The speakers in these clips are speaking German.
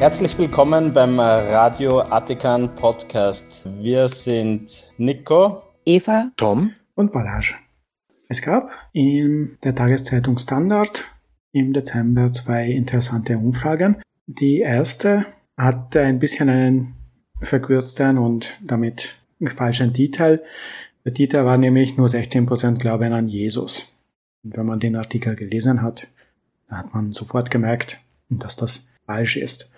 Herzlich willkommen beim Radio Atikan Podcast. Wir sind Nico, Eva, Tom und Balage. Es gab in der Tageszeitung Standard im Dezember zwei interessante Umfragen. Die erste hatte ein bisschen einen verkürzten und damit falschen Titel. Der Titel war nämlich nur 16% Glauben an Jesus. Und wenn man den Artikel gelesen hat, hat man sofort gemerkt, dass das falsch ist.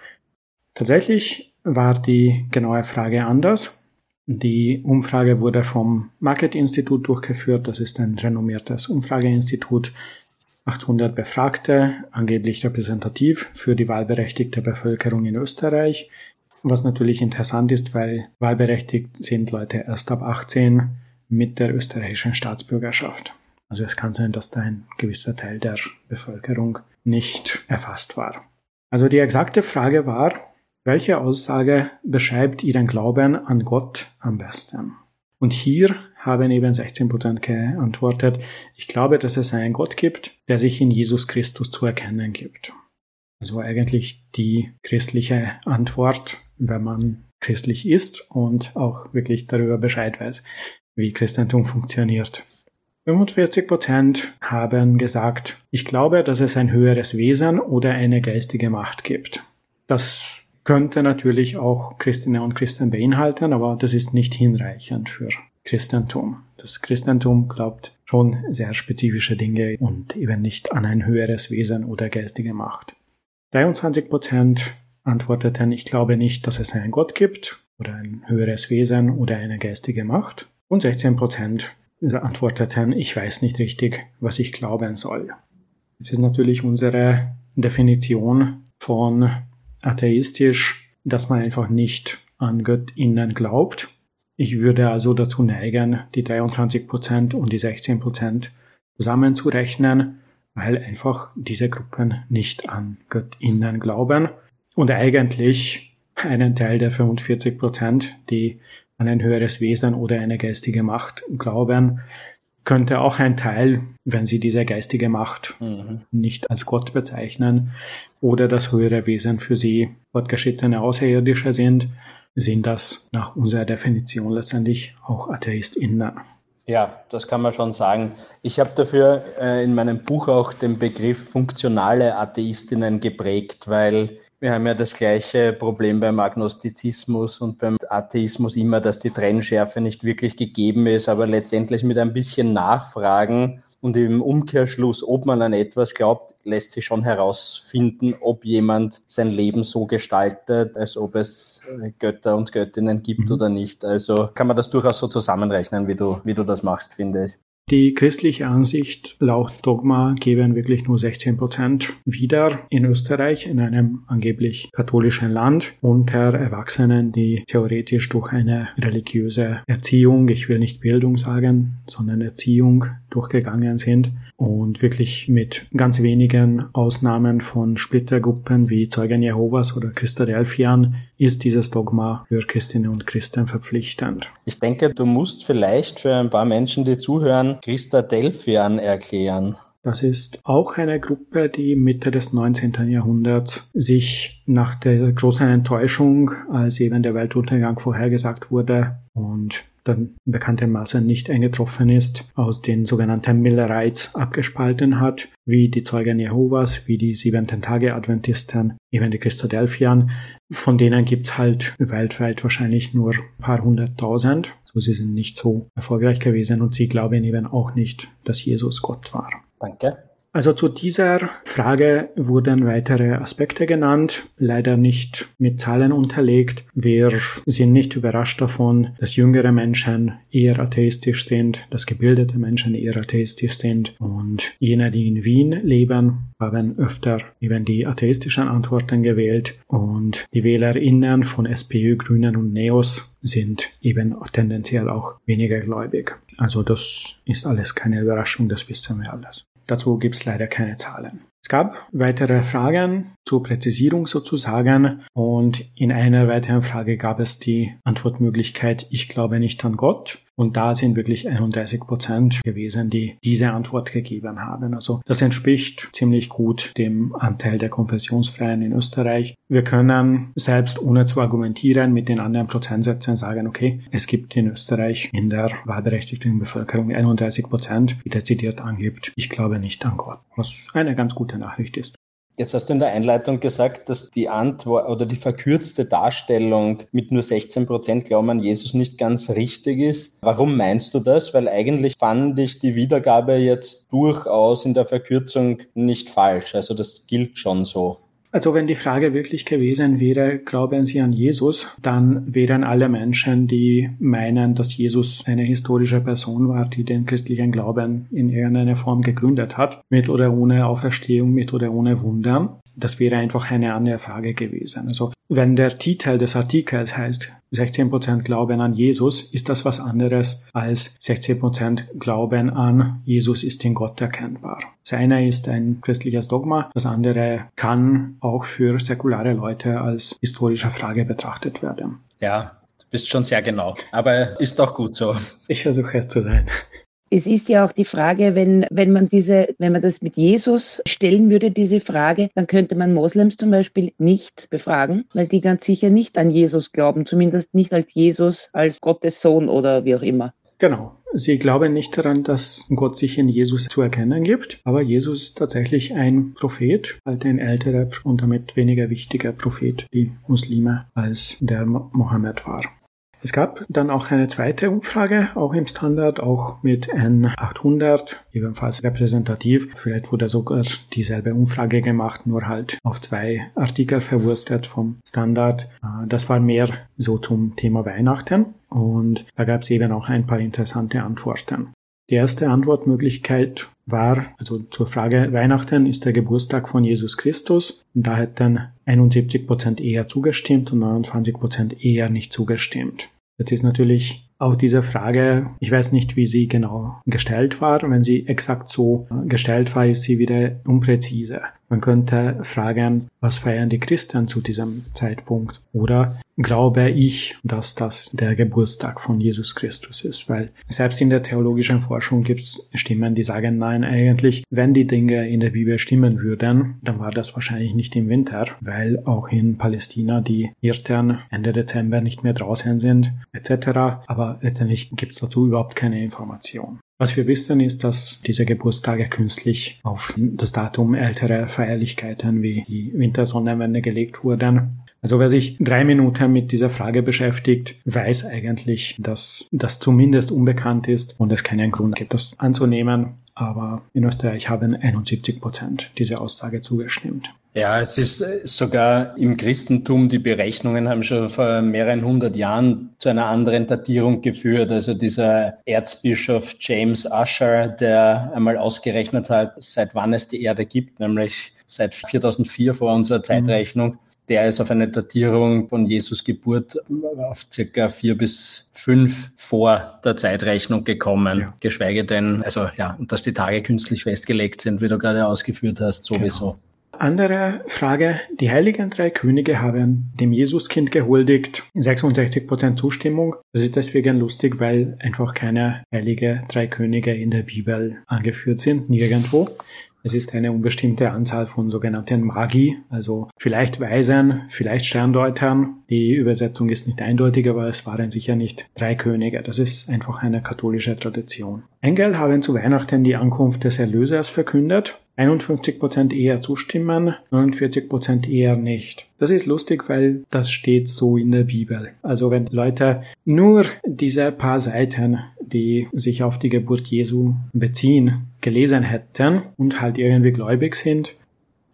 Tatsächlich war die genaue Frage anders. Die Umfrage wurde vom Market Institut durchgeführt. Das ist ein renommiertes Umfrageinstitut. 800 Befragte, angeblich repräsentativ für die wahlberechtigte Bevölkerung in Österreich. Was natürlich interessant ist, weil wahlberechtigt sind Leute erst ab 18 mit der österreichischen Staatsbürgerschaft. Also es kann sein, dass da ein gewisser Teil der Bevölkerung nicht erfasst war. Also die exakte Frage war, welche Aussage beschreibt Ihren Glauben an Gott am besten? Und hier haben eben 16 Prozent geantwortet, ich glaube, dass es einen Gott gibt, der sich in Jesus Christus zu erkennen gibt. Also eigentlich die christliche Antwort, wenn man christlich ist und auch wirklich darüber Bescheid weiß, wie Christentum funktioniert. 45 Prozent haben gesagt, ich glaube, dass es ein höheres Wesen oder eine geistige Macht gibt. Das könnte natürlich auch Christinnen und Christen beinhalten, aber das ist nicht hinreichend für Christentum. Das Christentum glaubt schon sehr spezifische Dinge und eben nicht an ein höheres Wesen oder geistige Macht. 23 Prozent antworteten, ich glaube nicht, dass es einen Gott gibt oder ein höheres Wesen oder eine geistige Macht. Und 16 Prozent antworteten, ich weiß nicht richtig, was ich glauben soll. Jetzt ist natürlich unsere Definition von atheistisch, dass man einfach nicht an Göttinnen glaubt. Ich würde also dazu neigen, die 23% und die 16% zusammenzurechnen, weil einfach diese Gruppen nicht an Göttinnen glauben und eigentlich einen Teil der 45%, die an ein höheres Wesen oder eine geistige Macht glauben, könnte auch ein Teil, wenn sie diese geistige Macht mhm. nicht als Gott bezeichnen oder das höhere Wesen für sie fortgeschrittene Außerirdische sind, sind das nach unserer Definition letztendlich auch AtheistInnen. Ja, das kann man schon sagen. Ich habe dafür äh, in meinem Buch auch den Begriff funktionale Atheistinnen geprägt, weil wir haben ja das gleiche Problem beim Agnostizismus und beim Atheismus immer, dass die Trennschärfe nicht wirklich gegeben ist, aber letztendlich mit ein bisschen Nachfragen und im Umkehrschluss, ob man an etwas glaubt, lässt sich schon herausfinden, ob jemand sein Leben so gestaltet, als ob es Götter und Göttinnen gibt mhm. oder nicht. Also kann man das durchaus so zusammenrechnen, wie du, wie du das machst, finde ich. Die christliche Ansicht laut Dogma geben wirklich nur 16 Prozent wieder in Österreich, in einem angeblich katholischen Land, unter Erwachsenen, die theoretisch durch eine religiöse Erziehung, ich will nicht Bildung sagen, sondern Erziehung durchgegangen sind und wirklich mit ganz wenigen Ausnahmen von Splittergruppen wie Zeugen Jehovas oder Christadelphian ist dieses Dogma für Christinnen und Christen verpflichtend. Ich denke, du musst vielleicht für ein paar Menschen, die zuhören, Christadelphian erklären. Das ist auch eine Gruppe, die Mitte des 19. Jahrhunderts sich nach der großen Enttäuschung, als eben der Weltuntergang vorhergesagt wurde und dann bekanntermaßen nicht eingetroffen ist, aus den sogenannten Millerites abgespalten hat, wie die Zeugen Jehovas, wie die siebenten Tage Adventisten, eben die Christadelphian. Von denen gibt's halt weltweit wahrscheinlich nur ein paar hunderttausend. So, sie sind nicht so erfolgreich gewesen und sie glauben eben auch nicht, dass Jesus Gott war. Danke. Also zu dieser Frage wurden weitere Aspekte genannt, leider nicht mit Zahlen unterlegt. Wir sind nicht überrascht davon, dass jüngere Menschen eher atheistisch sind, dass gebildete Menschen eher atheistisch sind und jene, die in Wien leben, haben öfter eben die atheistischen Antworten gewählt und die WählerInnen von SPÖ, Grünen und Neos sind eben tendenziell auch weniger gläubig. Also das ist alles keine Überraschung, das wissen wir alles. Dazu gibt es leider keine Zahlen. Es gab weitere Fragen zur Präzisierung sozusagen. Und in einer weiteren Frage gab es die Antwortmöglichkeit, ich glaube nicht an Gott. Und da sind wirklich 31 Prozent gewesen, die diese Antwort gegeben haben. Also das entspricht ziemlich gut dem Anteil der Konfessionsfreien in Österreich. Wir können selbst ohne zu argumentieren mit den anderen Prozentsätzen sagen, okay, es gibt in Österreich in der wahlberechtigten Bevölkerung 31 Prozent, wie dezidiert angibt, ich glaube nicht an Gott, was eine ganz gute Nachricht ist. Jetzt hast du in der Einleitung gesagt, dass die Antwort oder die verkürzte Darstellung mit nur 16 Prozent Glauben an Jesus nicht ganz richtig ist. Warum meinst du das? Weil eigentlich fand ich die Wiedergabe jetzt durchaus in der Verkürzung nicht falsch. Also das gilt schon so. Also wenn die Frage wirklich gewesen wäre, glauben Sie an Jesus, dann wären alle Menschen, die meinen, dass Jesus eine historische Person war, die den christlichen Glauben in irgendeiner Form gegründet hat, mit oder ohne Auferstehung, mit oder ohne Wunder, das wäre einfach eine andere Frage gewesen. Also wenn der Titel des Artikels heißt 16% Glauben an Jesus, ist das was anderes als 16% Glauben an Jesus ist in Gott erkennbar. Das eine ist ein christliches Dogma, das andere kann auch für säkulare Leute als historische Frage betrachtet werden. Ja, du bist schon sehr genau, aber ist auch gut so. Ich versuche es zu sein. Es ist ja auch die Frage, wenn, wenn man diese, wenn man das mit Jesus stellen würde, diese Frage, dann könnte man Moslems zum Beispiel nicht befragen, weil die ganz sicher nicht an Jesus glauben, zumindest nicht als Jesus, als Gottes Sohn oder wie auch immer. Genau. Sie glauben nicht daran, dass Gott sich in Jesus zu erkennen gibt, aber Jesus ist tatsächlich ein Prophet, halt ein älterer und damit weniger wichtiger Prophet, die Muslime, als der Mohammed war. Es gab dann auch eine zweite Umfrage, auch im Standard, auch mit N800, ebenfalls repräsentativ. Vielleicht wurde sogar dieselbe Umfrage gemacht, nur halt auf zwei Artikel verwurstet vom Standard. Äh, das war mehr so zum Thema Weihnachten und da gab es eben auch ein paar interessante Antworten. Die erste Antwortmöglichkeit war, also zur Frage Weihnachten ist der Geburtstag von Jesus Christus. Und da hätten 71 Prozent eher zugestimmt und 29 Prozent eher nicht zugestimmt. Jetzt ist natürlich auch diese Frage, ich weiß nicht, wie sie genau gestellt war. Wenn sie exakt so gestellt war, ist sie wieder unpräzise. Man könnte fragen, was feiern die Christen zu diesem Zeitpunkt? Oder glaube ich, dass das der Geburtstag von Jesus Christus ist? Weil selbst in der theologischen Forschung gibt es Stimmen, die sagen, nein, eigentlich, wenn die Dinge in der Bibel stimmen würden, dann war das wahrscheinlich nicht im Winter, weil auch in Palästina die Hirten Ende Dezember nicht mehr draußen sind, etc. Aber letztendlich gibt es dazu überhaupt keine Information. Was wir wissen, ist, dass diese Geburtstage künstlich auf das Datum älterer Feierlichkeiten wie die Wintersonnenwende gelegt wurden. Also wer sich drei Minuten mit dieser Frage beschäftigt, weiß eigentlich, dass das zumindest unbekannt ist und es keinen Grund gibt, das anzunehmen. Aber in Österreich haben 71 Prozent diese Aussage zugestimmt. Ja, es ist äh, sogar im Christentum, die Berechnungen haben schon vor mehreren hundert Jahren zu einer anderen Datierung geführt. Also dieser Erzbischof James Usher, der einmal ausgerechnet hat, seit wann es die Erde gibt, nämlich seit 4004 vor unserer mhm. Zeitrechnung. Der ist auf eine Datierung von Jesus Geburt auf circa vier bis fünf vor der Zeitrechnung gekommen. Ja. Geschweige denn, also ja, dass die Tage künstlich festgelegt sind, wie du gerade ausgeführt hast, sowieso. Genau. Andere Frage. Die heiligen drei Könige haben dem Jesuskind gehuldigt. 66% Zustimmung. Das ist deswegen lustig, weil einfach keine heilige drei Könige in der Bibel angeführt sind. Nirgendwo. Es ist eine unbestimmte Anzahl von sogenannten Magi, also vielleicht Weisen, vielleicht Sterndeutern. Die Übersetzung ist nicht eindeutig, aber es waren sicher nicht drei Könige. Das ist einfach eine katholische Tradition. Engel haben zu Weihnachten die Ankunft des Erlösers verkündet. 51% eher zustimmen, 49% eher nicht. Das ist lustig, weil das steht so in der Bibel. Also wenn Leute nur diese paar Seiten, die sich auf die Geburt Jesu beziehen, gelesen hätten und halt irgendwie gläubig sind,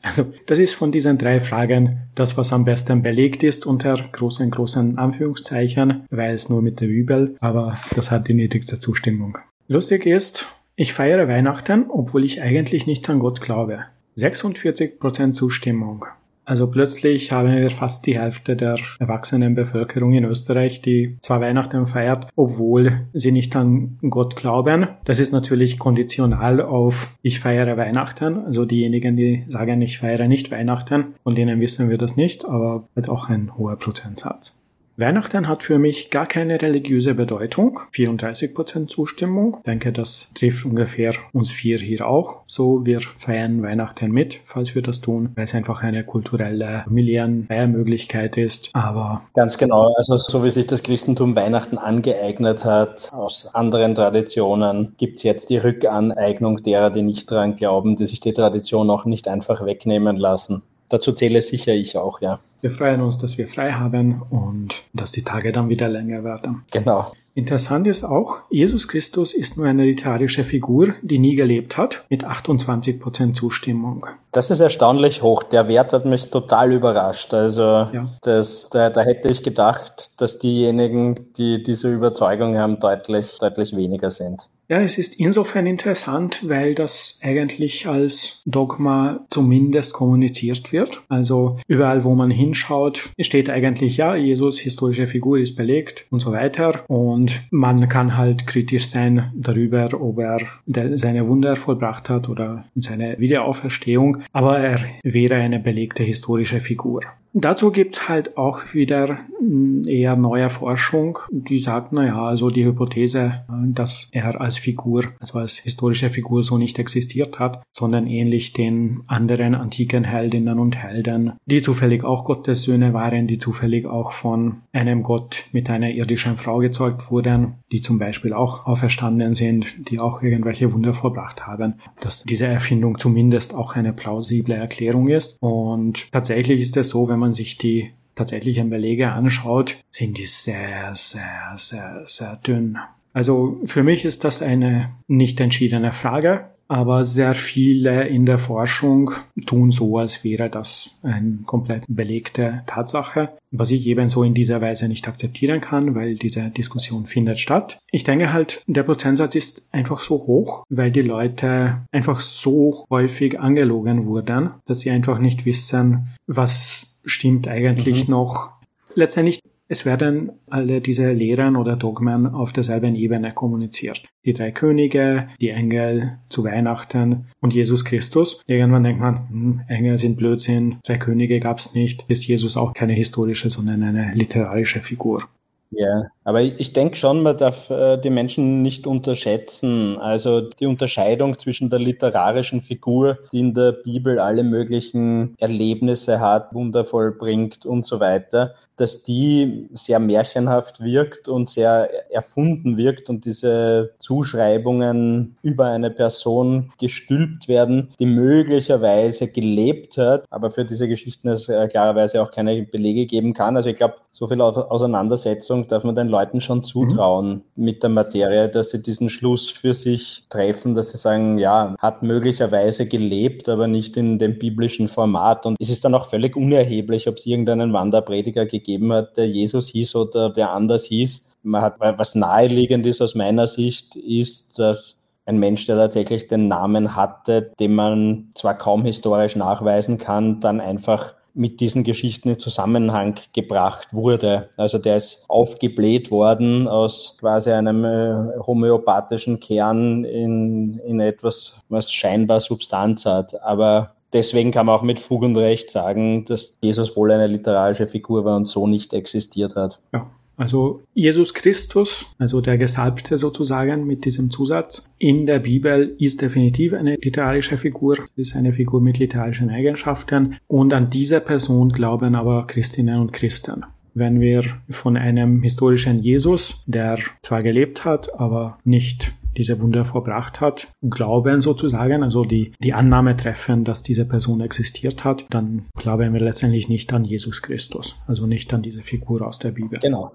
also das ist von diesen drei Fragen das, was am besten belegt ist unter großen, großen Anführungszeichen, weil es nur mit der Bibel, aber das hat die niedrigste Zustimmung. Lustig ist, ich feiere Weihnachten, obwohl ich eigentlich nicht an Gott glaube. 46% Zustimmung. Also plötzlich haben wir fast die Hälfte der erwachsenen Bevölkerung in Österreich, die zwar Weihnachten feiert, obwohl sie nicht an Gott glauben. Das ist natürlich konditional auf ich feiere Weihnachten. Also diejenigen, die sagen, ich feiere nicht Weihnachten, von denen wissen wir das nicht, aber wird auch ein hoher Prozentsatz. Weihnachten hat für mich gar keine religiöse Bedeutung. 34% Zustimmung. Ich denke, das trifft ungefähr uns vier hier auch. So, wir feiern Weihnachten mit, falls wir das tun, weil es einfach eine kulturelle Familienfeiermöglichkeit ist. Aber. Ganz genau. Also, so wie sich das Christentum Weihnachten angeeignet hat, aus anderen Traditionen, gibt es jetzt die Rückaneignung derer, die nicht daran glauben, die sich die Tradition auch nicht einfach wegnehmen lassen. Dazu zähle sicher ich auch, ja. Wir freuen uns, dass wir frei haben und dass die Tage dann wieder länger werden. Genau. Interessant ist auch, Jesus Christus ist nur eine literarische Figur, die nie gelebt hat, mit 28% Zustimmung. Das ist erstaunlich hoch. Der Wert hat mich total überrascht. Also ja. das, da, da hätte ich gedacht, dass diejenigen, die diese Überzeugung haben, deutlich, deutlich weniger sind. Ja, es ist insofern interessant, weil das eigentlich als Dogma zumindest kommuniziert wird. Also überall, wo man hinschaut, steht eigentlich, ja, Jesus, historische Figur, ist belegt und so weiter. Und man kann halt kritisch sein darüber, ob er seine Wunder vollbracht hat oder seine Wiederauferstehung. Aber er wäre eine belegte historische Figur. Dazu gibt's halt auch wieder hm, eher neue Forschung, die sagt, naja, also die Hypothese, dass er als Figur, also als historische Figur so nicht existiert hat, sondern ähnlich den anderen antiken Heldinnen und Helden, die zufällig auch Gottes Söhne waren, die zufällig auch von einem Gott mit einer irdischen Frau gezeugt wurden, die zum Beispiel auch auferstanden sind, die auch irgendwelche Wunder vollbracht haben, dass diese Erfindung zumindest auch eine plausible Erklärung ist. Und tatsächlich ist es so, wenn man sich die tatsächlichen Belege anschaut, sind die sehr, sehr, sehr, sehr dünn. Also für mich ist das eine nicht entschiedene Frage, aber sehr viele in der Forschung tun so, als wäre das eine komplett belegte Tatsache, was ich ebenso in dieser Weise nicht akzeptieren kann, weil diese Diskussion findet statt. Ich denke halt, der Prozentsatz ist einfach so hoch, weil die Leute einfach so häufig angelogen wurden, dass sie einfach nicht wissen, was stimmt eigentlich mhm. noch. Letztendlich es werden alle diese Lehren oder Dogmen auf derselben Ebene kommuniziert. Die drei Könige, die Engel zu Weihnachten und Jesus Christus. Irgendwann denkt man, hm, Engel sind Blödsinn, drei Könige gab's nicht. Ist Jesus auch keine historische, sondern eine literarische Figur. Ja, aber ich denke schon, man darf äh, die Menschen nicht unterschätzen. Also die Unterscheidung zwischen der literarischen Figur, die in der Bibel alle möglichen Erlebnisse hat, wundervoll bringt und so weiter, dass die sehr märchenhaft wirkt und sehr erfunden wirkt und diese Zuschreibungen über eine Person gestülpt werden, die möglicherweise gelebt hat, aber für diese Geschichten es äh, klarerweise auch keine Belege geben kann. Also ich glaube, so viel Auseinandersetzung darf man den Leuten schon zutrauen mhm. mit der Materie, dass sie diesen Schluss für sich treffen, dass sie sagen, ja, hat möglicherweise gelebt, aber nicht in dem biblischen Format. Und es ist dann auch völlig unerheblich, ob es irgendeinen Wanderprediger gegeben gegeben hat, der Jesus hieß oder der anders hieß. Man hat, was naheliegend ist aus meiner Sicht, ist, dass ein Mensch, der tatsächlich den Namen hatte, den man zwar kaum historisch nachweisen kann, dann einfach mit diesen Geschichten in Zusammenhang gebracht wurde. Also der ist aufgebläht worden aus quasi einem äh, homöopathischen Kern in, in etwas, was scheinbar Substanz hat. Aber deswegen kann man auch mit Fug und Recht sagen, dass Jesus wohl eine literarische Figur war und so nicht existiert hat. Ja. Also Jesus Christus, also der Gesalbte sozusagen mit diesem Zusatz, in der Bibel ist definitiv eine literarische Figur, ist eine Figur mit literarischen Eigenschaften und an diese Person glauben aber Christinnen und Christen. Wenn wir von einem historischen Jesus, der zwar gelebt hat, aber nicht diese Wunder verbracht hat, glauben sozusagen, also die, die Annahme treffen, dass diese Person existiert hat, dann glauben wir letztendlich nicht an Jesus Christus, also nicht an diese Figur aus der Bibel. Genau.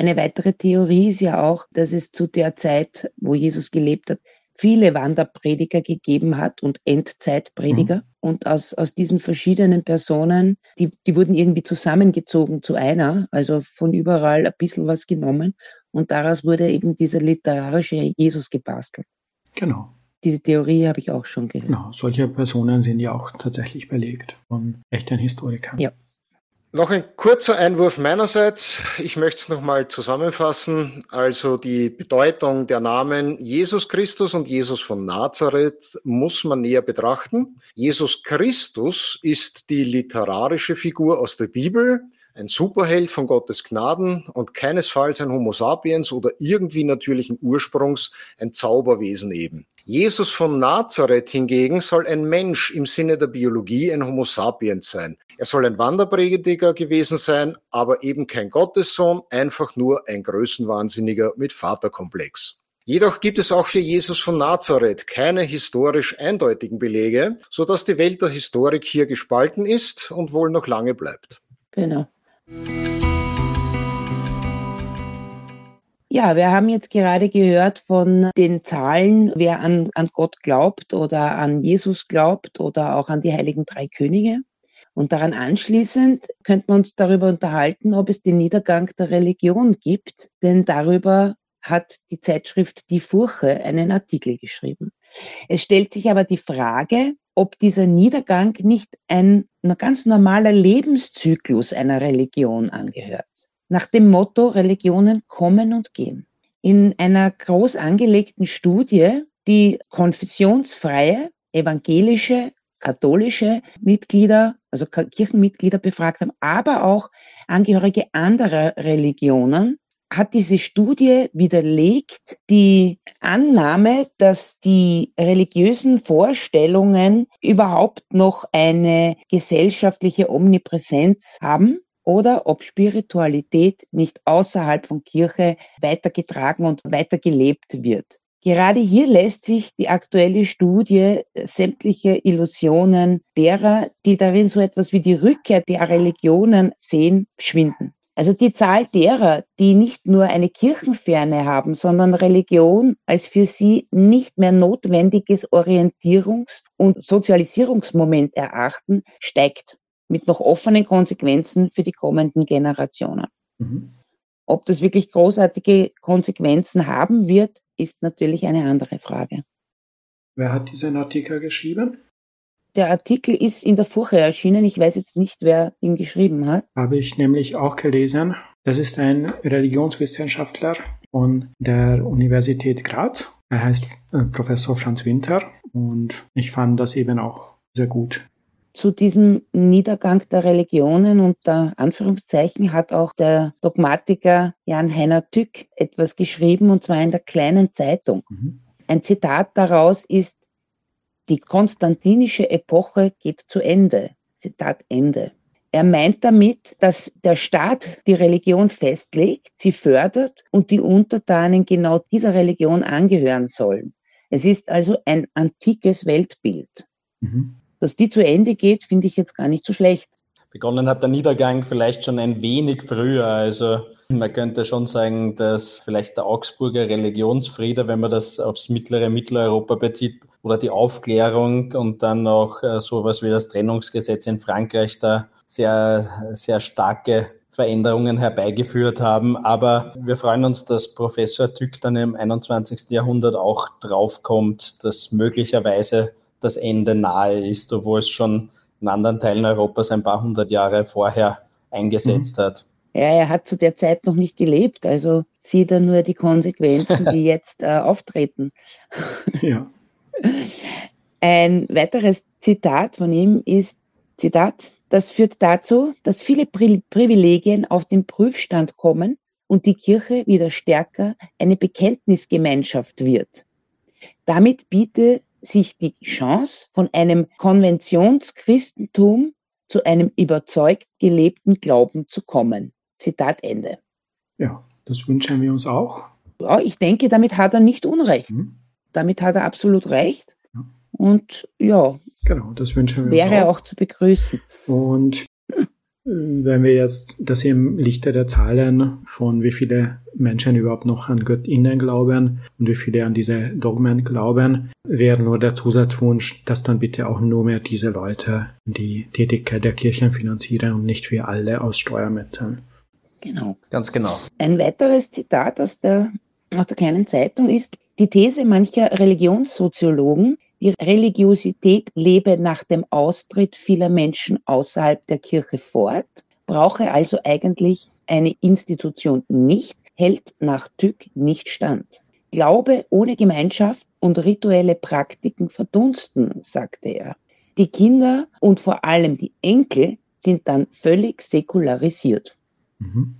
Eine weitere Theorie ist ja auch, dass es zu der Zeit, wo Jesus gelebt hat, viele Wanderprediger gegeben hat und Endzeitprediger. Mhm. Und aus, aus diesen verschiedenen Personen, die, die wurden irgendwie zusammengezogen zu einer, also von überall ein bisschen was genommen. Und daraus wurde eben dieser literarische Jesus gebastelt. Genau. diese Theorie habe ich auch schon gehört. Genau, solche Personen sind ja auch tatsächlich belegt von echten Historikern. Ja. Noch ein kurzer Einwurf meinerseits. Ich möchte es nochmal zusammenfassen. Also die Bedeutung der Namen Jesus Christus und Jesus von Nazareth muss man näher betrachten. Jesus Christus ist die literarische Figur aus der Bibel, ein Superheld von Gottes Gnaden und keinesfalls ein Homo sapiens oder irgendwie natürlichen Ursprungs, ein Zauberwesen eben. Jesus von Nazareth hingegen soll ein Mensch im Sinne der Biologie, ein Homo sapiens sein. Er soll ein Wanderprediger gewesen sein, aber eben kein Gottessohn, einfach nur ein Größenwahnsinniger mit Vaterkomplex. Jedoch gibt es auch für Jesus von Nazareth keine historisch eindeutigen Belege, so dass die Welt der Historik hier gespalten ist und wohl noch lange bleibt. Genau. Ja, wir haben jetzt gerade gehört von den Zahlen, wer an, an Gott glaubt oder an Jesus glaubt oder auch an die heiligen drei Könige. Und daran anschließend könnten wir uns darüber unterhalten, ob es den Niedergang der Religion gibt, denn darüber hat die Zeitschrift Die Furche einen Artikel geschrieben. Es stellt sich aber die Frage, ob dieser Niedergang nicht ein, ein ganz normaler Lebenszyklus einer Religion angehört nach dem Motto Religionen kommen und gehen. In einer groß angelegten Studie, die konfessionsfreie, evangelische, katholische Mitglieder, also Kirchenmitglieder befragt haben, aber auch Angehörige anderer Religionen, hat diese Studie widerlegt die Annahme, dass die religiösen Vorstellungen überhaupt noch eine gesellschaftliche Omnipräsenz haben oder ob Spiritualität nicht außerhalb von Kirche weitergetragen und weitergelebt wird. Gerade hier lässt sich die aktuelle Studie sämtliche Illusionen derer, die darin so etwas wie die Rückkehr der Religionen sehen, schwinden. Also die Zahl derer, die nicht nur eine Kirchenferne haben, sondern Religion als für sie nicht mehr notwendiges Orientierungs- und Sozialisierungsmoment erachten, steigt mit noch offenen Konsequenzen für die kommenden Generationen. Mhm. Ob das wirklich großartige Konsequenzen haben wird, ist natürlich eine andere Frage. Wer hat diesen Artikel geschrieben? Der Artikel ist in der Furche erschienen. Ich weiß jetzt nicht, wer ihn geschrieben hat. Habe ich nämlich auch gelesen. Das ist ein Religionswissenschaftler von der Universität Graz. Er heißt äh, Professor Franz Winter und ich fand das eben auch sehr gut. Zu diesem Niedergang der Religionen unter Anführungszeichen hat auch der Dogmatiker Jan-Heiner Tück etwas geschrieben, und zwar in der kleinen Zeitung. Mhm. Ein Zitat daraus ist, die konstantinische Epoche geht zu Ende. Zitat Ende. Er meint damit, dass der Staat die Religion festlegt, sie fördert und die Untertanen genau dieser Religion angehören sollen. Es ist also ein antikes Weltbild. Mhm. Dass die zu Ende geht, finde ich jetzt gar nicht so schlecht. Begonnen hat der Niedergang vielleicht schon ein wenig früher. Also man könnte schon sagen, dass vielleicht der Augsburger Religionsfriede, wenn man das aufs mittlere Mitteleuropa bezieht, oder die Aufklärung und dann auch äh, sowas wie das Trennungsgesetz in Frankreich da sehr, sehr starke Veränderungen herbeigeführt haben. Aber wir freuen uns, dass Professor Tück dann im 21. Jahrhundert auch draufkommt, dass möglicherweise das Ende nahe ist, obwohl es schon in anderen Teilen Europas ein paar hundert Jahre vorher eingesetzt mhm. hat. Ja, er hat zu der Zeit noch nicht gelebt, also sieht er nur die Konsequenzen, die jetzt äh, auftreten. Ja. Ein weiteres Zitat von ihm ist, Zitat, das führt dazu, dass viele Pri Privilegien auf den Prüfstand kommen und die Kirche wieder stärker eine Bekenntnisgemeinschaft wird. Damit biete sich die Chance, von einem Konventionschristentum zu einem überzeugt gelebten Glauben zu kommen. Zitat Ende. Ja, das wünschen wir uns auch. Ja, ich denke, damit hat er nicht Unrecht. Mhm. Damit hat er absolut recht. Ja. Und ja, genau, das wünschen wir wäre uns auch. auch zu begrüßen. Und wenn wir jetzt das im Lichte der Zahlen von wie viele Menschen überhaupt noch an Göttinnen glauben und wie viele an diese Dogmen glauben, wäre nur der Zusatzwunsch, dass dann bitte auch nur mehr diese Leute die Tätigkeit der Kirchen finanzieren und nicht wir alle aus Steuermitteln. Genau. Ganz genau. Ein weiteres Zitat aus der, aus der kleinen Zeitung ist, Die These mancher Religionssoziologen, die Religiosität lebe nach dem Austritt vieler Menschen außerhalb der Kirche fort, brauche also eigentlich eine Institution nicht, hält nach Tück nicht stand. Glaube ohne Gemeinschaft und rituelle Praktiken verdunsten, sagte er. Die Kinder und vor allem die Enkel sind dann völlig säkularisiert. Mhm.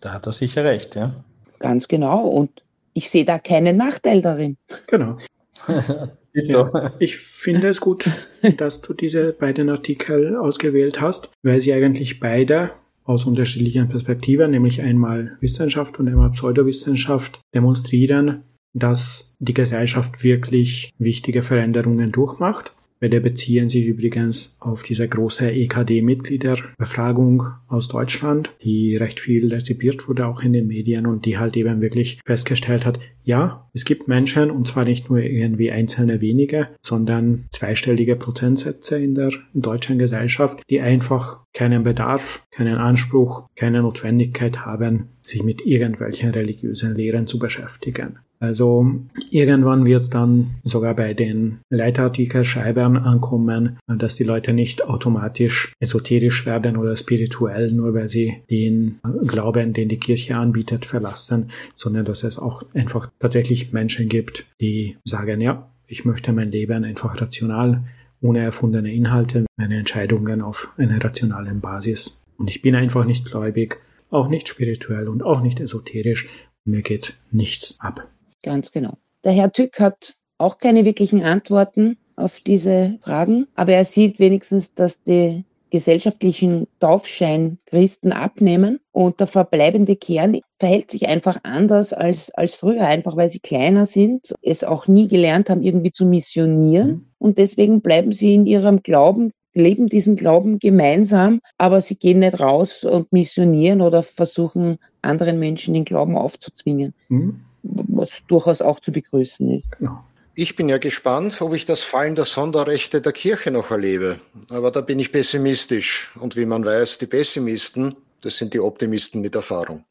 Da hat er sicher recht, ja. Ganz genau. Und ich sehe da keinen Nachteil darin. Genau. ja, ich finde es gut, dass du diese beiden Artikel ausgewählt hast, weil sie eigentlich beide aus unterschiedlichen Perspektiven, nämlich einmal Wissenschaft und einmal Pseudowissenschaft, demonstrieren, dass die Gesellschaft wirklich wichtige Veränderungen durchmacht Beide beziehen sich übrigens auf diese große EKD-Mitgliederbefragung aus Deutschland, die recht viel rezipiert wurde, auch in den Medien und die halt eben wirklich festgestellt hat, ja, es gibt Menschen und zwar nicht nur irgendwie einzelne wenige, sondern zweistellige Prozentsätze in der deutschen Gesellschaft, die einfach keinen Bedarf, keinen Anspruch, keine Notwendigkeit haben, sich mit irgendwelchen religiösen Lehren zu beschäftigen. Also irgendwann wird es dann sogar bei den Leitartikelschreibern ankommen, dass die Leute nicht automatisch esoterisch werden oder spirituell, nur weil sie den Glauben, den die Kirche anbietet, verlassen, sondern dass es auch einfach tatsächlich Menschen gibt, die sagen, ja, ich möchte mein Leben einfach rational, ohne erfundene Inhalte, meine Entscheidungen auf einer rationalen Basis. Und ich bin einfach nicht gläubig, auch nicht spirituell und auch nicht esoterisch. Mir geht nichts ab. Ganz genau. Der Herr Tück hat auch keine wirklichen Antworten auf diese Fragen, aber er sieht wenigstens, dass die gesellschaftlichen Taufschein-Christen abnehmen und der verbleibende Kern verhält sich einfach anders als, als früher, einfach weil sie kleiner sind, es auch nie gelernt haben, irgendwie zu missionieren mhm. und deswegen bleiben sie in ihrem Glauben, leben diesen Glauben gemeinsam, aber sie gehen nicht raus und missionieren oder versuchen anderen Menschen den Glauben aufzuzwingen. Mhm was durchaus auch zu begrüßen ist. Genau. Ich bin ja gespannt, ob ich das Fallen der Sonderrechte der Kirche noch erlebe. Aber da bin ich pessimistisch. Und wie man weiß, die Pessimisten, das sind die Optimisten mit Erfahrung.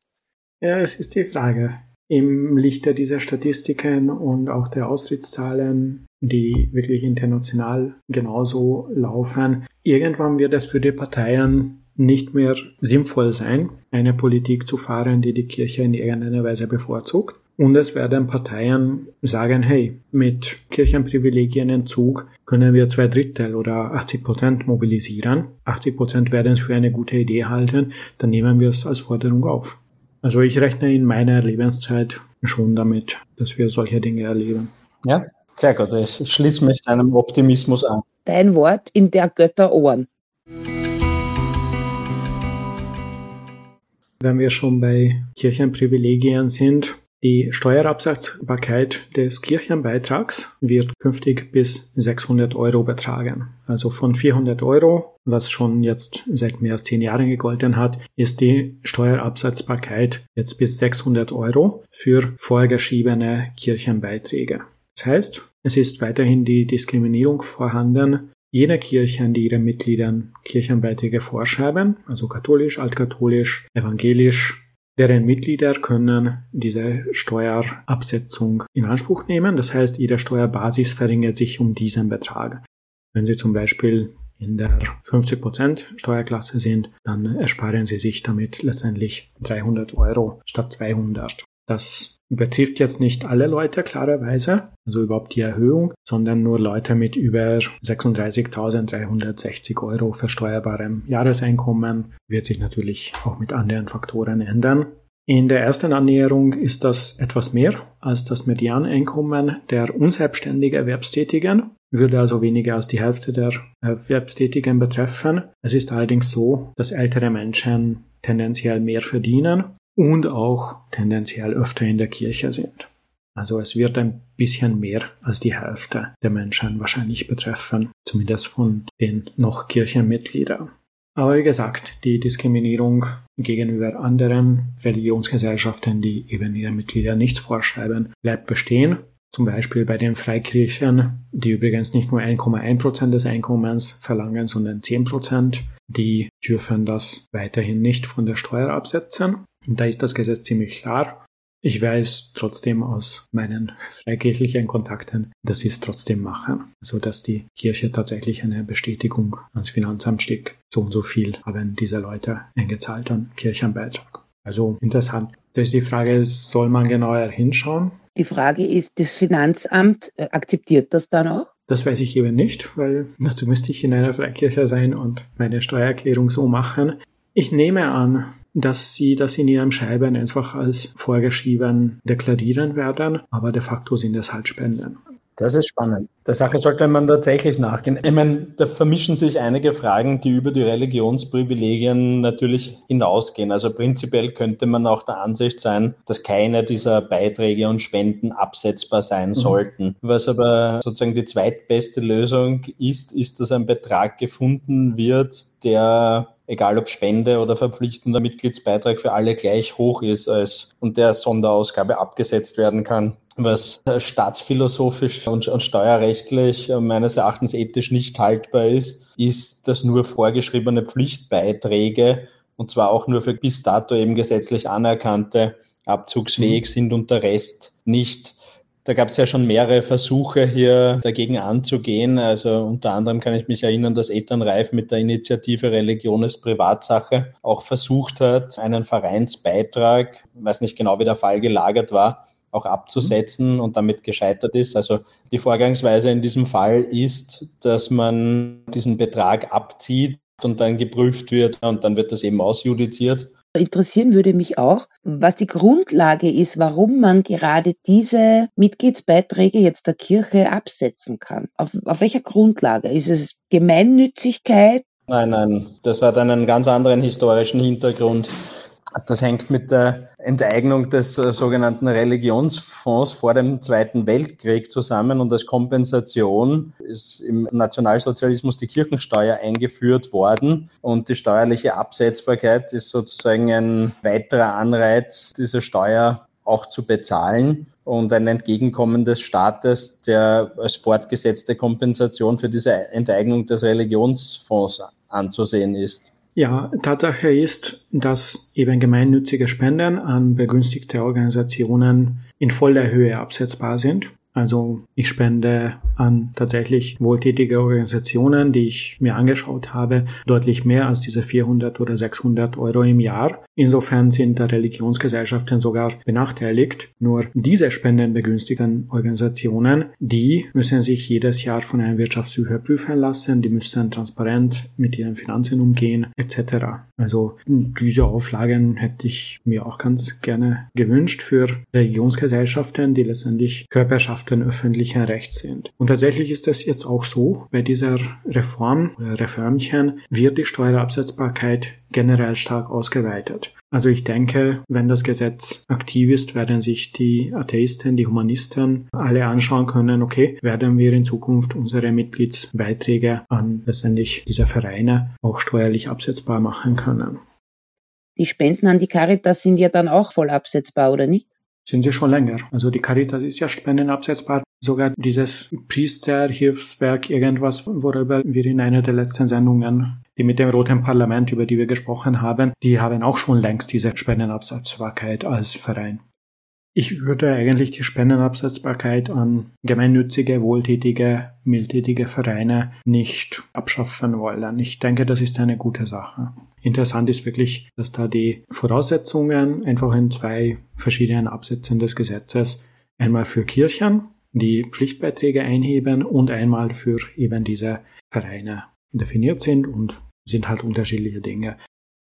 Ja, es ist die Frage. Im Lichte dieser Statistiken und auch der Austrittszahlen, die wirklich international genauso laufen, irgendwann wird es für die Parteien nicht mehr sinnvoll sein, eine Politik zu fahren, die die Kirche in irgendeiner Weise bevorzugt. Und es werden Parteien sagen, hey, mit Kirchenprivilegienentzug können wir zwei Drittel oder 80 Prozent mobilisieren. 80 Prozent werden es für eine gute Idee halten, dann nehmen wir es als Forderung auf. Also ich rechne in meiner Lebenszeit schon damit, dass wir solche Dinge erleben. Ja, sehr gut. Ich schließe mich deinem Optimismus an. Dein Wort in der Götter Ohren. Wenn wir schon bei Kirchenprivilegien sind, die Steuerabsetzbarkeit des Kirchenbeitrags wird künftig bis 600 Euro betragen. Also von 400 Euro, was schon jetzt seit mehr als zehn Jahren gegolten hat, ist die Steuerabsetzbarkeit jetzt bis 600 Euro für vorgeschriebene Kirchenbeiträge. Das heißt, es ist weiterhin die Diskriminierung vorhanden, Jene Kirchen, die ihren Mitgliedern Kirchenbeiträge vorschreiben, also katholisch, altkatholisch, evangelisch, deren Mitglieder können diese Steuerabsetzung in Anspruch nehmen. Das heißt, ihre Steuerbasis verringert sich um diesen Betrag. Wenn Sie zum Beispiel in der 50% Steuerklasse sind, dann ersparen Sie sich damit letztendlich 300 Euro statt 200. Das betrifft jetzt nicht alle Leute klarerweise, also überhaupt die Erhöhung, sondern nur Leute mit über 36.360 Euro versteuerbarem Jahreseinkommen. Wird sich natürlich auch mit anderen Faktoren ändern. In der ersten Annäherung ist das etwas mehr als das Medianeinkommen der unselbstständig Erwerbstätigen, würde also weniger als die Hälfte der Erwerbstätigen betreffen. Es ist allerdings so, dass ältere Menschen tendenziell mehr verdienen und auch tendenziell öfter in der Kirche sind. Also es wird ein bisschen mehr als die Hälfte der Menschen wahrscheinlich betreffen, zumindest von den noch Kirchenmitgliedern. Aber wie gesagt, die Diskriminierung gegenüber anderen Religionsgesellschaften, die eben ihre Mitglieder nichts vorschreiben, bleibt bestehen. Zum Beispiel bei den Freikirchen, die übrigens nicht nur 1,1% des Einkommens verlangen, sondern 10%, die dürfen das weiterhin nicht von der Steuer absetzen. Und da ist das Gesetz ziemlich klar. Ich weiß trotzdem aus meinen freikirchlichen Kontakten, dass sie es trotzdem machen, so dass die Kirche tatsächlich eine Bestätigung ans Finanzamt schickt. So und so viel haben diese Leute eingezahlt an Kirchenbeitrag. Also interessant. Da ist die Frage, soll man genauer hinschauen? Die Frage ist, das Finanzamt äh, akzeptiert das dann auch? Das weiß ich eben nicht, weil dazu müsste ich in einer Freikirche sein und meine Steuererklärung so machen. Ich nehme an, dass sie das in ihrem Schreiben einfach als vorgeschrieben deklarieren werden, aber de facto sind es halt Spenden. Das ist spannend. Der Sache sollte man tatsächlich nachgehen. Ich meine, da vermischen sich einige Fragen, die über die Religionsprivilegien natürlich hinausgehen. Also prinzipiell könnte man auch der Ansicht sein, dass keine dieser Beiträge und Spenden absetzbar sein mhm. sollten. Was aber sozusagen die zweitbeste Lösung ist, ist, dass ein Betrag gefunden wird, der egal ob Spende oder verpflichtender Mitgliedsbeitrag für alle gleich hoch ist als und der Sonderausgabe abgesetzt werden kann was staatsphilosophisch und, und, steuerrechtlich äh, meines Erachtens ethisch nicht haltbar ist, ist, dass nur vorgeschriebene Pflichtbeiträge und zwar auch nur für bis dato eben gesetzlich anerkannte abzugsfähig mhm. sind und der Rest nicht. Da gab es ja schon mehrere Versuche hier dagegen anzugehen. Also unter anderem kann ich mich erinnern, dass Ethan Reif mit der Initiative Religion ist Privatsache auch versucht hat, einen Vereinsbeitrag, weiß nicht genau, wie der Fall gelagert war, auch abzusetzen mhm. und damit gescheitert ist. Also die Vorgangsweise in diesem Fall ist, dass man diesen Betrag abzieht und dann geprüft wird und dann wird das eben ausjudiziert. Interessieren würde mich auch, was die Grundlage ist, warum man gerade diese Mitgliedsbeiträge jetzt der Kirche absetzen kann. Auf, auf welcher Grundlage? Ist es Gemeinnützigkeit? Nein, nein, das hat einen ganz anderen historischen Hintergrund. Das hängt mit der Enteignung des äh, sogenannten Religionsfonds vor dem Zweiten Weltkrieg zusammen und als Kompensation ist im Nationalsozialismus die Kirchensteuer eingeführt worden und die steuerliche Absetzbarkeit ist sozusagen ein weiterer Anreiz, diese Steuer auch zu bezahlen und ein Entgegenkommen des Staates, der als fortgesetzte Kompensation für diese Enteignung des Religionsfonds anzusehen ist. Ja, Tatsache ist, dass eben gemeinnützige Spenden an begünstigte Organisationen in voller Höhe absetzbar sind. Also ich spende an tatsächlich wohltätige Organisationen, die ich mir angeschaut habe, deutlich mehr als diese 400 oder 600 Euro im Jahr. Insofern sind da Religionsgesellschaften sogar benachteiligt. Nur diese spendenbegünstigten Organisationen, die müssen sich jedes Jahr von einem Wirtschaftsprüfer prüfen lassen, die müssen transparent mit ihren Finanzen umgehen, etc. Also diese Auflagen hätte ich mir auch ganz gerne gewünscht für Religionsgesellschaften, die letztendlich Körperschaften öffentlichen Rechts sind. Und tatsächlich ist es jetzt auch so, bei dieser Reform oder Reformchen wird die Steuerabsetzbarkeit generell stark ausgeweitet. Also ich denke, wenn das Gesetz aktiv ist, werden sich die Atheisten, die Humanisten alle anschauen können, okay, werden wir in Zukunft unsere Mitgliedsbeiträge an letztendlich diese Vereine auch steuerlich absetzbar machen können. Die Spenden an die Caritas sind ja dann auch voll absetzbar, oder nicht? Sind sie schon länger. Also die Caritas ist ja spendenabsetzbar. Sogar dieses Priesterhilfswerk, irgendwas, worüber wir in einer der letzten Sendungen, die mit dem Roten Parlament, über die wir gesprochen haben, die haben auch schon längst diese Spendenabsetzbarkeit als Verein. Ich würde eigentlich die Spendenabsetzbarkeit an gemeinnützige, wohltätige, mildtätige Vereine nicht abschaffen wollen. Ich denke, das ist eine gute Sache. Interessant ist wirklich, dass da die Voraussetzungen einfach in zwei verschiedenen Absätzen des Gesetzes einmal für Kirchen, die Pflichtbeiträge einheben und einmal für eben diese Vereine definiert sind und sind halt unterschiedliche Dinge.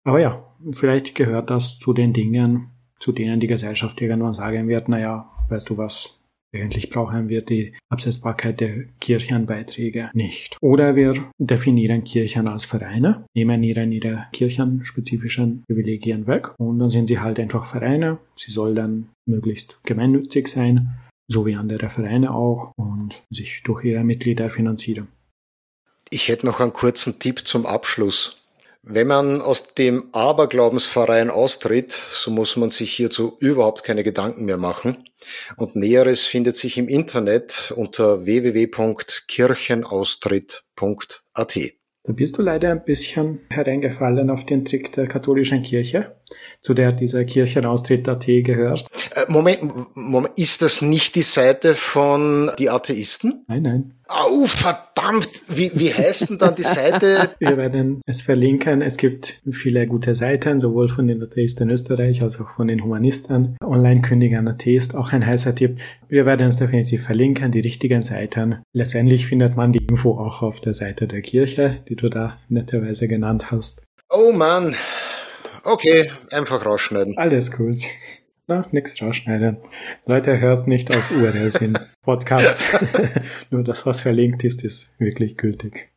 Aber ja, vielleicht gehört das zu den Dingen, zu denen die Gesellschaft irgendwann sagen wird, naja, weißt du was, eigentlich brauchen wir die Absetzbarkeit der Kirchenbeiträge nicht. Oder wir definieren Kirchen als Vereine, nehmen ihnen ihre kirchenspezifischen Privilegien weg und dann sind sie halt einfach Vereine. Sie sollen möglichst gemeinnützig sein, so wie andere Vereine auch und sich durch ihre Mitglieder finanzieren. Ich hätte noch einen kurzen Tipp zum Abschluss. Wenn man aus dem Aberglaubensverein austritt, so muss man sich hierzu überhaupt keine Gedanken mehr machen. Und Näheres findet sich im Internet unter www.kirchenaustritt.at. Da bist du leider ein bisschen hereingefallen auf den Trick der katholischen Kirche. Zu der dieser Kirchenaustritt.at gehört. Äh, Moment, Moment, ist das nicht die Seite von die Atheisten? Nein, nein. Oh, verdammt! Wie, wie heißt denn dann die Seite? Wir werden es verlinken. Es gibt viele gute Seiten, sowohl von den Atheisten Österreich als auch von den Humanisten. Online kündigen Atheist, auch ein heißer Tipp. Wir werden es definitiv verlinken, die richtigen Seiten. Letztendlich findet man die Info auch auf der Seite der Kirche, die du da netterweise genannt hast. Oh Mann. Okay, einfach rausschneiden. Alles gut. Na, nichts rausschneiden. Leute, hört nicht auf URLs in Podcasts. Nur das, was verlinkt ist, ist wirklich gültig.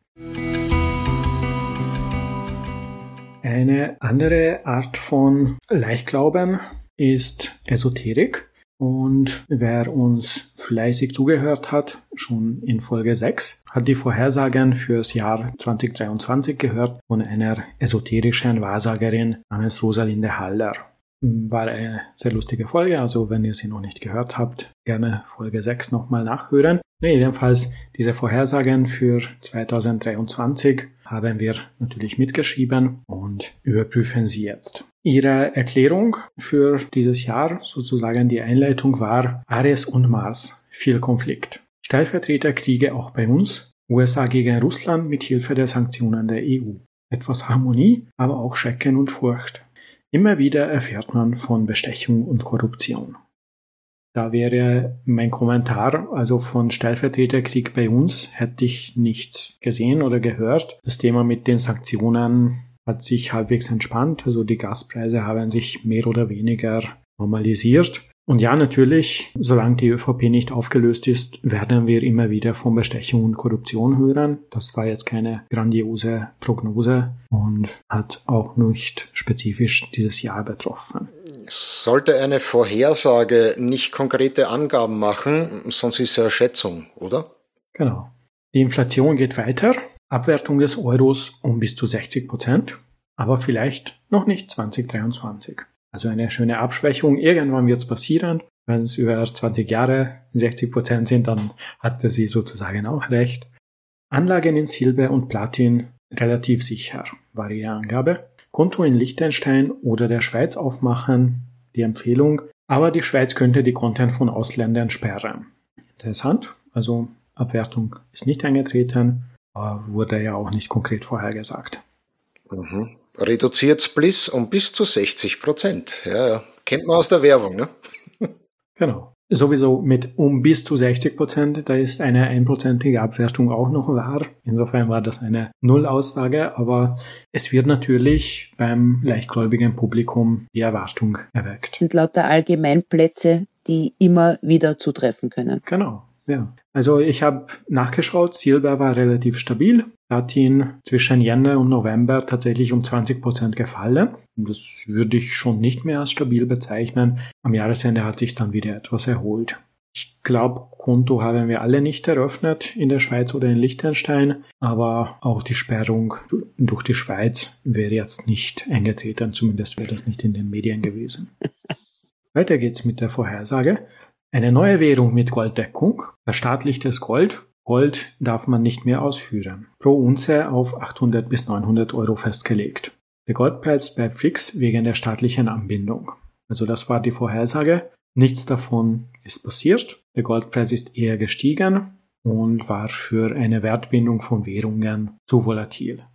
Eine andere Art von Leichtglauben ist Esoterik. Und wer uns fleißig zugehört hat, schon in Folge 6, hat die Vorhersagen fürs Jahr 2023 gehört von einer esoterischen Wahrsagerin namens Rosalinde Haller. War eine sehr lustige Folge, also wenn ihr sie noch nicht gehört habt, gerne Folge 6 nochmal nachhören. jedenfalls diese Vorhersagen für 2023 haben wir natürlich mitgeschrieben und überprüfen sie jetzt. Ihre Erklärung für dieses Jahr, sozusagen die Einleitung war Ares und Mars, viel Konflikt. Stellvertreterkriege auch bei uns, USA gegen Russland mit Hilfe der Sanktionen der EU. Etwas Harmonie, aber auch Schrecken und Furcht. Immer wieder erfährt man von Bestechung und Korruption. Da wäre mein Kommentar, also von Stellvertreterkrieg bei uns hätte ich nichts gesehen oder gehört. Das Thema mit den Sanktionen hat sich halbwegs entspannt, also die Gaspreise haben sich mehr oder weniger normalisiert. Und ja, natürlich, solange die ÖVP nicht aufgelöst ist, werden wir immer wieder von Bestechung und Korruption hören. Das war jetzt keine grandiose Prognose und hat auch nicht spezifisch dieses Jahr betroffen. Sollte eine Vorhersage nicht konkrete Angaben machen, sonst ist es ja Schätzung, oder? Genau. Die Inflation geht weiter. Abwertung des Euros um bis zu 60 Prozent, aber vielleicht noch nicht 2023. Also eine schöne Abschwächung. Irgendwann wird es passieren. Wenn es über 20 Jahre 60 Prozent sind, dann hatte sie sozusagen auch recht. Anlagen in Silber und Platin relativ sicher, war ihre Angabe. Konto in Liechtenstein oder der Schweiz aufmachen, die Empfehlung. Aber die Schweiz könnte die Konten von Ausländern sperren. Interessant. Also Abwertung ist nicht eingetreten, aber wurde ja auch nicht konkret vorhergesagt. Mhm reduziert Spliss um bis zu 60 Prozent. Ja, ja. Kennt man aus der Werbung, ne? Genau. Sowieso mit um bis zu 60 Prozent, da ist eine einprozentige Abwertung auch noch wahr. Insofern war das eine Nullaussage, aber es wird natürlich beim leichtgläubigen Publikum die Erwartung erweckt. Und lauter Allgemeinplätze, die immer wieder zutreffen können. Genau. Ja. Also ich habe nachgeschaut, Silber war relativ stabil, Platin zwischen Jänner und November tatsächlich um 20 Prozent gefallen. Das würde ich schon nicht mehr als stabil bezeichnen. Am Jahresende hat sich dann wieder etwas erholt. Ich glaube, Konto haben wir alle nicht eröffnet in der Schweiz oder in Liechtenstein, aber auch die Sperrung durch die Schweiz wäre jetzt nicht eingetreten, zumindest wäre das nicht in den Medien gewesen. Weiter geht's mit der Vorhersage. Eine neue Währung mit Golddeckung, verstaatlichtes Gold. Gold darf man nicht mehr ausführen. Pro Unze auf 800 bis 900 Euro festgelegt. Der Goldpreis bleibt fix wegen der staatlichen Anbindung. Also das war die Vorhersage. Nichts davon ist passiert. Der Goldpreis ist eher gestiegen und war für eine Wertbindung von Währungen zu volatil.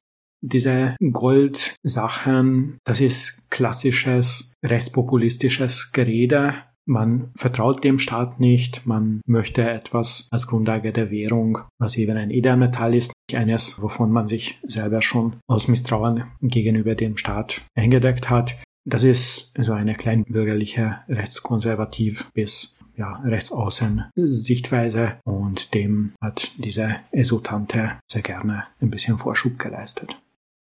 Diese Goldsachen, das ist klassisches rechtspopulistisches Gerede, man vertraut dem Staat nicht, man möchte etwas als Grundlage der Währung, was eben ein Edelmetall ist, eines, wovon man sich selber schon aus Misstrauen gegenüber dem Staat eingedeckt hat. Das ist so eine kleinbürgerliche, rechtskonservativ bis ja, rechtsaußen Sichtweise und dem hat diese Esotante sehr gerne ein bisschen Vorschub geleistet.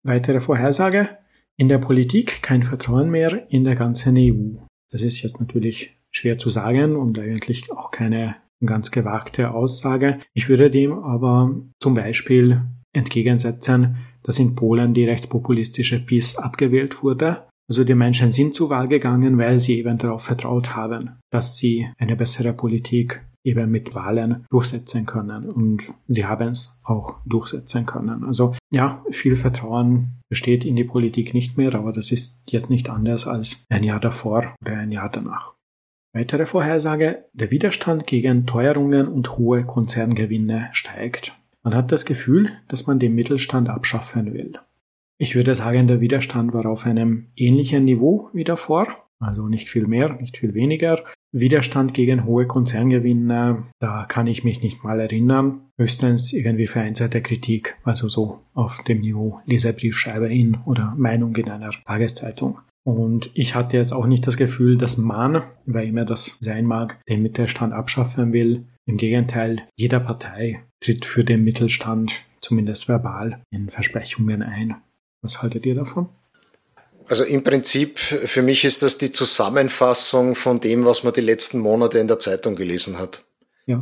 Weitere Vorhersage. In der Politik kein Vertrauen mehr in der ganzen EU. Das ist jetzt natürlich schwer zu sagen und eigentlich auch keine ganz gewagte Aussage. Ich würde dem aber zum Beispiel entgegensetzen, dass in Polen die rechtspopulistische PiS abgewählt wurde. Also die Menschen sind zur Wahl gegangen, weil sie eben darauf vertraut haben, dass sie eine bessere Politik eben mit Wahlen durchsetzen können. Und sie haben es auch durchsetzen können. Also ja, viel Vertrauen besteht in die Politik nicht mehr, aber das ist jetzt nicht anders als ein Jahr davor oder ein Jahr danach. Weitere Vorhersage, der Widerstand gegen Teuerungen und hohe Konzerngewinne steigt. Man hat das Gefühl, dass man den Mittelstand abschaffen will. Ich würde sagen, der Widerstand war auf einem ähnlichen Niveau wie davor, also nicht viel mehr, nicht viel weniger. Widerstand gegen hohe Konzerngewinne, da kann ich mich nicht mal erinnern. Höchstens irgendwie vereinzelte Kritik, also so auf dem Niveau Leserbriefschreiber in oder Meinung in einer Tageszeitung. Und ich hatte jetzt auch nicht das Gefühl, dass man, wer immer das sein mag, den Mittelstand abschaffen will. Im Gegenteil, jeder Partei tritt für den Mittelstand, zumindest verbal, in Versprechungen ein. Was haltet ihr davon? Also im Prinzip, für mich ist das die Zusammenfassung von dem, was man die letzten Monate in der Zeitung gelesen hat. Ja.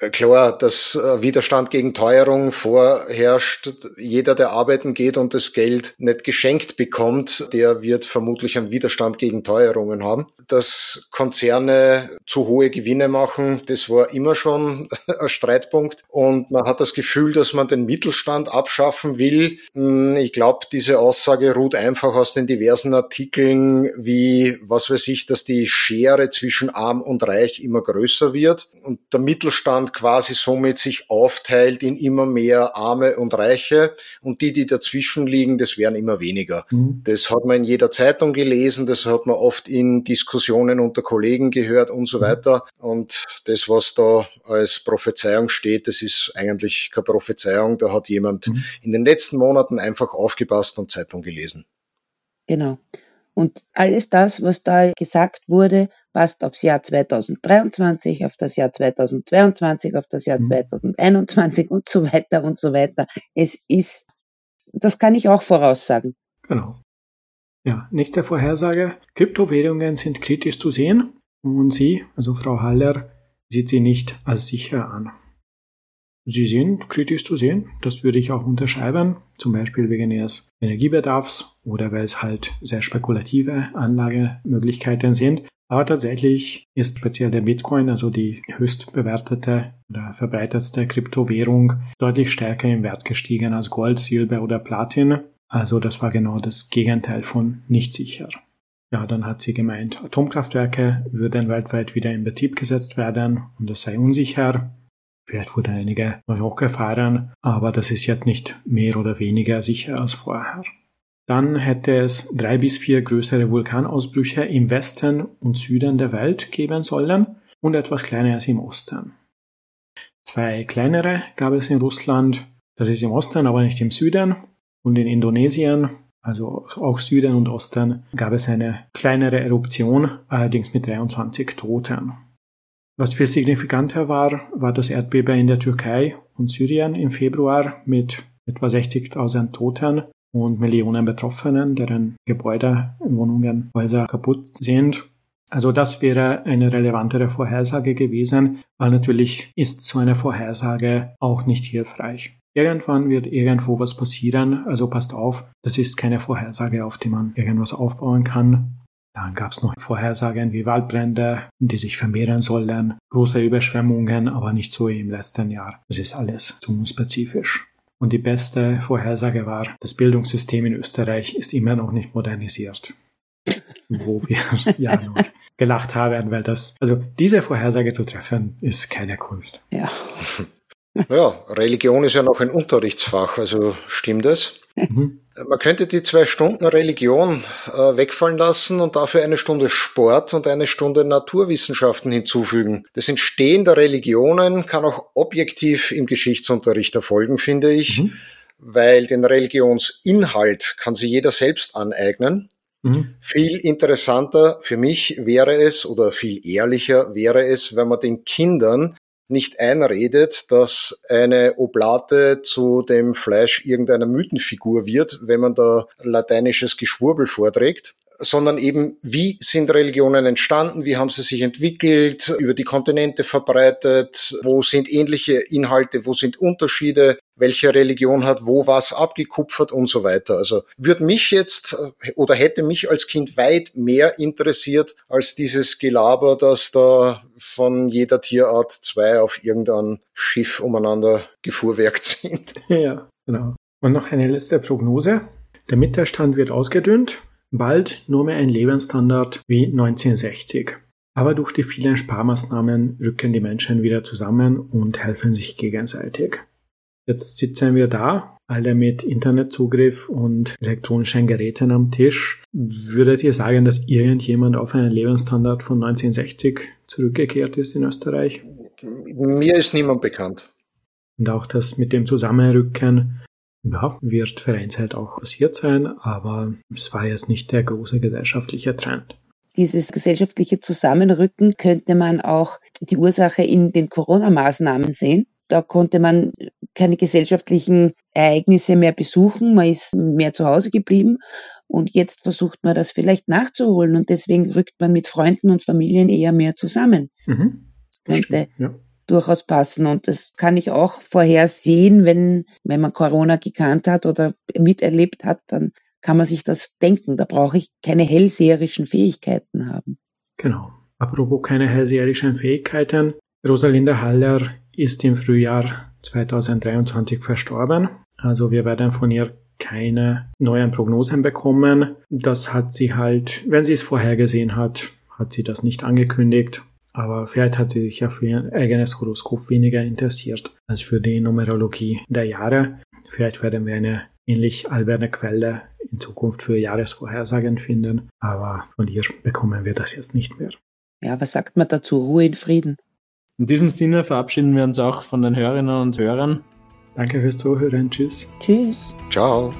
Äh, klar, dass äh, Widerstand gegen Teuerung vorherrscht. Jeder, der arbeiten geht und das Geld nicht geschenkt bekommt, der wird vermutlich einen Widerstand gegen Teuerungen haben. Dass Konzerne zu hohe Gewinne machen, das war immer schon ein Streitpunkt. Und man hat das Gefühl, dass man den Mittelstand abschaffen will. Hm, ich glaube, diese Aussage ruht einfach aus den diversen Artikeln, wie, was weiß ich, dass die Schere zwischen arm und reich immer größer wird und der Mittelstand Mittelstand quasi somit sich aufteilt in immer mehr Arme und Reiche und die, die dazwischen liegen, das werden immer weniger. Mhm. Das hat man in jeder Zeitung gelesen, das hat man oft in Diskussionen unter Kollegen gehört und so mhm. weiter. Und das, was da als Prophezeiung steht, das ist eigentlich keine Prophezeiung, da hat jemand mhm. in den letzten Monaten einfach aufgepasst und Zeitung gelesen. Genau. Und alles das, was da gesagt wurde, passt aufs Jahr 2023, auf das Jahr 2022, auf das Jahr mhm. 2021 und so weiter und so weiter. Es ist, das kann ich auch voraussagen. Genau. Ja, nächste Vorhersage. Kryptowährungen sind kritisch zu sehen und Sie, also Frau Haller, sieht sie nicht als sicher an. Sie sind kritisch zu sehen, das würde ich auch unterschreiben, zum Beispiel wegen ihres Energiebedarfs oder weil es halt sehr spekulative Anlagemöglichkeiten sind. Aber tatsächlich ist speziell der Bitcoin, also die höchst bewertete oder verbreitetste Kryptowährung, deutlich stärker im Wert gestiegen als Gold, Silber oder Platin. Also das war genau das Gegenteil von nicht sicher. Ja, dann hat sie gemeint, Atomkraftwerke würden weltweit wieder in Betrieb gesetzt werden und es sei unsicher. Vielleicht wurde einige neu hochgefahren, aber das ist jetzt nicht mehr oder weniger sicher als vorher. Dann hätte es drei bis vier größere Vulkanausbrüche im Westen und Süden der Welt geben sollen und etwas kleineres im Osten. Zwei kleinere gab es in Russland, das ist im Osten, aber nicht im Süden. Und in Indonesien, also auch Süden und Osten, gab es eine kleinere Eruption, allerdings mit 23 Toten. Was viel signifikanter war, war das Erdbeben in der Türkei und Syrien im Februar mit etwa 60.000 Toten und Millionen Betroffenen, deren Gebäude, Wohnungen, Häuser kaputt sind. Also das wäre eine relevantere Vorhersage gewesen, weil natürlich ist so eine Vorhersage auch nicht hilfreich. Irgendwann wird irgendwo was passieren, also passt auf, das ist keine Vorhersage, auf die man irgendwas aufbauen kann. Dann gab es noch Vorhersagen wie Waldbrände, die sich vermehren sollen, große Überschwemmungen, aber nicht so wie im letzten Jahr. Das ist alles zu unspezifisch. Und die beste Vorhersage war, das Bildungssystem in Österreich ist immer noch nicht modernisiert. Wo wir ja nur gelacht haben, weil das, also diese Vorhersage zu treffen, ist keine Kunst. Ja. Ja, Religion ist ja noch ein Unterrichtsfach, also stimmt es? Mhm. Man könnte die zwei Stunden Religion äh, wegfallen lassen und dafür eine Stunde Sport und eine Stunde Naturwissenschaften hinzufügen. Das Entstehen der Religionen kann auch objektiv im Geschichtsunterricht erfolgen, finde ich, mhm. weil den Religionsinhalt kann sich jeder selbst aneignen. Mhm. Viel interessanter für mich wäre es oder viel ehrlicher wäre es, wenn man den Kindern nicht einredet, dass eine Oblate zu dem Fleisch irgendeiner Mythenfigur wird, wenn man da lateinisches Geschwurbel vorträgt, sondern eben, wie sind Religionen entstanden, wie haben sie sich entwickelt, über die Kontinente verbreitet, wo sind ähnliche Inhalte, wo sind Unterschiede, welche Religion hat wo was abgekupfert und so weiter. Also würde mich jetzt oder hätte mich als Kind weit mehr interessiert als dieses Gelaber, dass da von jeder Tierart zwei auf irgendein Schiff umeinander gefuhrwerkt sind. Ja, genau. Und noch eine letzte Prognose. Der Mittelstand wird ausgedünnt, bald nur mehr ein Lebensstandard wie 1960. Aber durch die vielen Sparmaßnahmen rücken die Menschen wieder zusammen und helfen sich gegenseitig. Jetzt sitzen wir da, alle mit Internetzugriff und elektronischen Geräten am Tisch. Würdet ihr sagen, dass irgendjemand auf einen Lebensstandard von 1960 zurückgekehrt ist in Österreich? Mir ist niemand bekannt. Und auch das mit dem Zusammenrücken ja, wird vereinzelt auch passiert sein, aber es war jetzt nicht der große gesellschaftliche Trend. Dieses gesellschaftliche Zusammenrücken könnte man auch die Ursache in den Corona-Maßnahmen sehen. Da konnte man keine gesellschaftlichen Ereignisse mehr besuchen, man ist mehr zu Hause geblieben und jetzt versucht man das vielleicht nachzuholen und deswegen rückt man mit Freunden und Familien eher mehr zusammen. Mhm. Das könnte ja durchaus passen. Und das kann ich auch vorhersehen, wenn, wenn man Corona gekannt hat oder miterlebt hat, dann kann man sich das denken. Da brauche ich keine hellseherischen Fähigkeiten haben. Genau. Apropos keine hellseherischen Fähigkeiten. Rosalinde Haller ist im Frühjahr 2023 verstorben. Also wir werden von ihr keine neuen Prognosen bekommen. Das hat sie halt, wenn sie es vorhergesehen hat, hat sie das nicht angekündigt. Aber vielleicht hat sie sich ja für ihr eigenes Horoskop weniger interessiert als für die Numerologie der Jahre. Vielleicht werden wir eine ähnlich alberne Quelle in Zukunft für Jahresvorhersagen finden, aber von ihr bekommen wir das jetzt nicht mehr. Ja, was sagt man dazu? Ruhe in Frieden. In diesem Sinne verabschieden wir uns auch von den Hörerinnen und Hörern. Danke fürs Zuhören. Tschüss. Tschüss. Ciao.